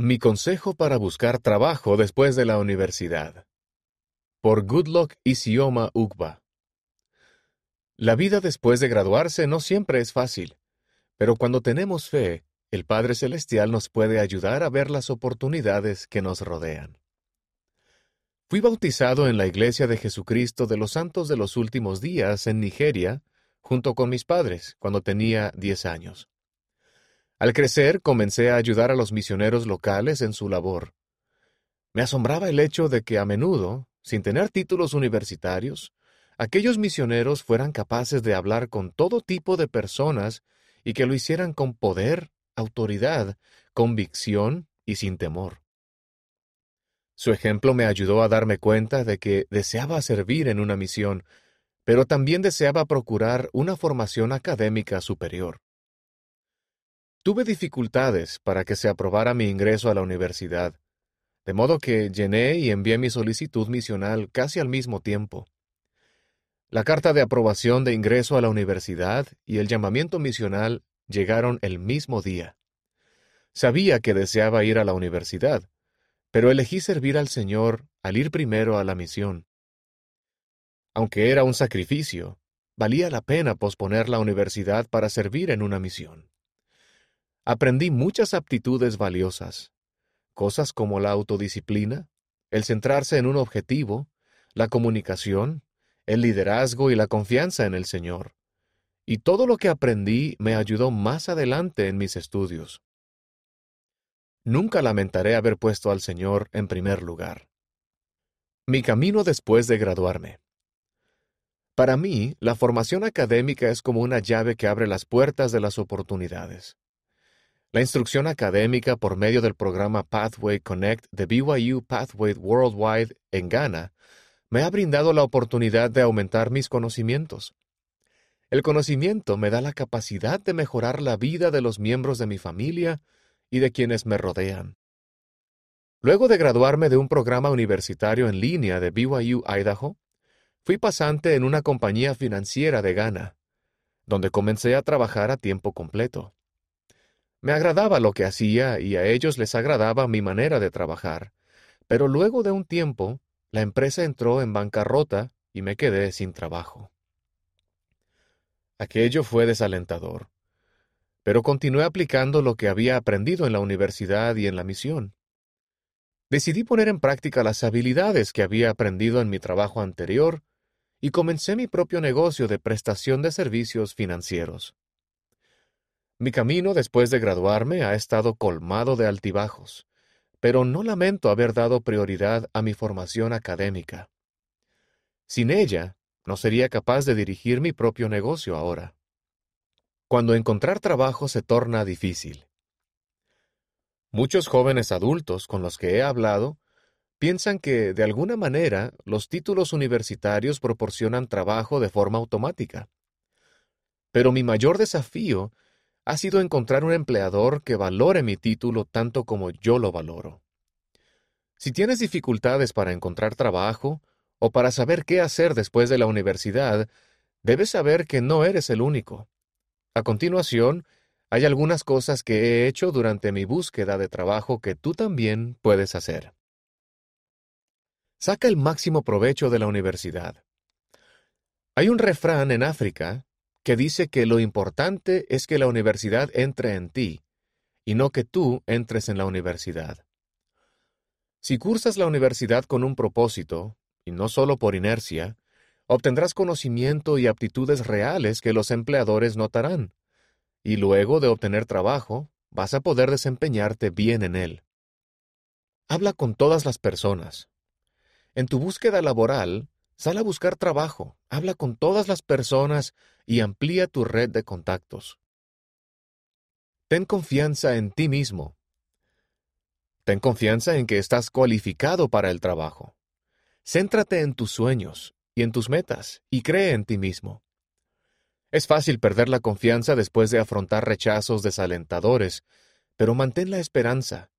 Mi consejo para buscar trabajo después de la universidad. Por Goodluck Isioma Ugba. La vida después de graduarse no siempre es fácil, pero cuando tenemos fe, el Padre Celestial nos puede ayudar a ver las oportunidades que nos rodean. Fui bautizado en la Iglesia de Jesucristo de los Santos de los Últimos Días en Nigeria, junto con mis padres, cuando tenía 10 años. Al crecer comencé a ayudar a los misioneros locales en su labor. Me asombraba el hecho de que a menudo, sin tener títulos universitarios, aquellos misioneros fueran capaces de hablar con todo tipo de personas y que lo hicieran con poder, autoridad, convicción y sin temor. Su ejemplo me ayudó a darme cuenta de que deseaba servir en una misión, pero también deseaba procurar una formación académica superior. Tuve dificultades para que se aprobara mi ingreso a la universidad, de modo que llené y envié mi solicitud misional casi al mismo tiempo. La carta de aprobación de ingreso a la universidad y el llamamiento misional llegaron el mismo día. Sabía que deseaba ir a la universidad, pero elegí servir al Señor al ir primero a la misión. Aunque era un sacrificio, valía la pena posponer la universidad para servir en una misión aprendí muchas aptitudes valiosas, cosas como la autodisciplina, el centrarse en un objetivo, la comunicación, el liderazgo y la confianza en el Señor. Y todo lo que aprendí me ayudó más adelante en mis estudios. Nunca lamentaré haber puesto al Señor en primer lugar. Mi camino después de graduarme. Para mí, la formación académica es como una llave que abre las puertas de las oportunidades. La instrucción académica por medio del programa Pathway Connect de BYU Pathway Worldwide en Ghana me ha brindado la oportunidad de aumentar mis conocimientos. El conocimiento me da la capacidad de mejorar la vida de los miembros de mi familia y de quienes me rodean. Luego de graduarme de un programa universitario en línea de BYU Idaho, fui pasante en una compañía financiera de Ghana, donde comencé a trabajar a tiempo completo. Me agradaba lo que hacía y a ellos les agradaba mi manera de trabajar. Pero luego de un tiempo, la empresa entró en bancarrota y me quedé sin trabajo. Aquello fue desalentador. Pero continué aplicando lo que había aprendido en la universidad y en la misión. Decidí poner en práctica las habilidades que había aprendido en mi trabajo anterior y comencé mi propio negocio de prestación de servicios financieros. Mi camino después de graduarme ha estado colmado de altibajos, pero no lamento haber dado prioridad a mi formación académica. Sin ella, no sería capaz de dirigir mi propio negocio ahora. Cuando encontrar trabajo se torna difícil. Muchos jóvenes adultos con los que he hablado piensan que, de alguna manera, los títulos universitarios proporcionan trabajo de forma automática. Pero mi mayor desafío ha sido encontrar un empleador que valore mi título tanto como yo lo valoro. Si tienes dificultades para encontrar trabajo o para saber qué hacer después de la universidad, debes saber que no eres el único. A continuación, hay algunas cosas que he hecho durante mi búsqueda de trabajo que tú también puedes hacer. Saca el máximo provecho de la universidad. Hay un refrán en África que dice que lo importante es que la universidad entre en ti, y no que tú entres en la universidad. Si cursas la universidad con un propósito, y no solo por inercia, obtendrás conocimiento y aptitudes reales que los empleadores notarán, y luego de obtener trabajo, vas a poder desempeñarte bien en él. Habla con todas las personas. En tu búsqueda laboral, Sal a buscar trabajo, habla con todas las personas y amplía tu red de contactos. Ten confianza en ti mismo. Ten confianza en que estás cualificado para el trabajo. Céntrate en tus sueños y en tus metas y cree en ti mismo. Es fácil perder la confianza después de afrontar rechazos desalentadores, pero mantén la esperanza.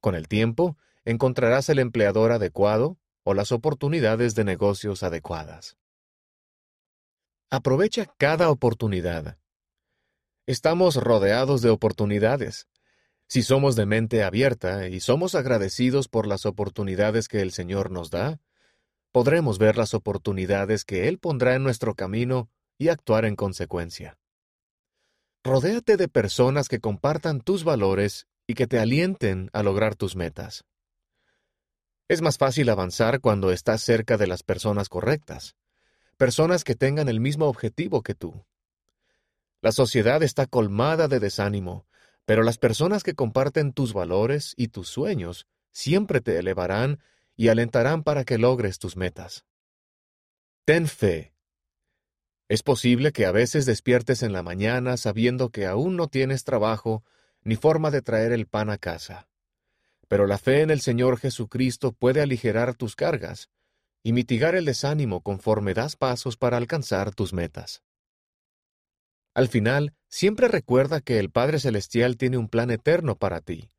Con el tiempo, encontrarás el empleador adecuado o las oportunidades de negocios adecuadas. Aprovecha cada oportunidad. Estamos rodeados de oportunidades. Si somos de mente abierta y somos agradecidos por las oportunidades que el Señor nos da, podremos ver las oportunidades que Él pondrá en nuestro camino y actuar en consecuencia. Rodéate de personas que compartan tus valores y que te alienten a lograr tus metas. Es más fácil avanzar cuando estás cerca de las personas correctas, personas que tengan el mismo objetivo que tú. La sociedad está colmada de desánimo, pero las personas que comparten tus valores y tus sueños siempre te elevarán y alentarán para que logres tus metas. Ten fe. Es posible que a veces despiertes en la mañana sabiendo que aún no tienes trabajo ni forma de traer el pan a casa. Pero la fe en el Señor Jesucristo puede aligerar tus cargas y mitigar el desánimo conforme das pasos para alcanzar tus metas. Al final, siempre recuerda que el Padre Celestial tiene un plan eterno para ti.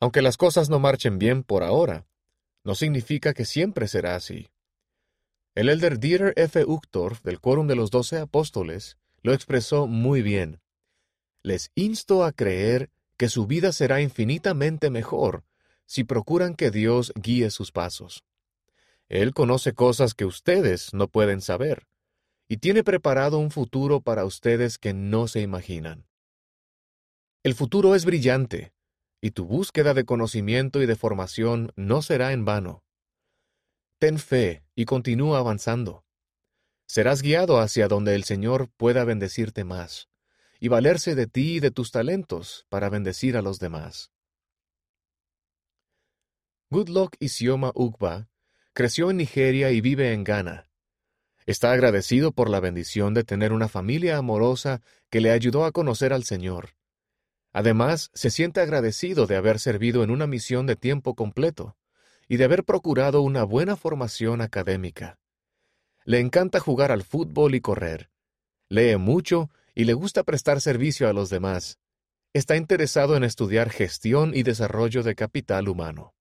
Aunque las cosas no marchen bien por ahora, no significa que siempre será así. El elder Dieter F. Uchtdorf del Quórum de los Doce Apóstoles lo expresó muy bien. Les insto a creer que su vida será infinitamente mejor si procuran que Dios guíe sus pasos. Él conoce cosas que ustedes no pueden saber, y tiene preparado un futuro para ustedes que no se imaginan. El futuro es brillante, y tu búsqueda de conocimiento y de formación no será en vano. Ten fe y continúa avanzando. Serás guiado hacia donde el Señor pueda bendecirte más, y valerse de ti y de tus talentos para bendecir a los demás. Goodluck Isioma Ugba creció en Nigeria y vive en Ghana. Está agradecido por la bendición de tener una familia amorosa que le ayudó a conocer al Señor Además, se siente agradecido de haber servido en una misión de tiempo completo y de haber procurado una buena formación académica. Le encanta jugar al fútbol y correr. Lee mucho y le gusta prestar servicio a los demás. Está interesado en estudiar gestión y desarrollo de capital humano.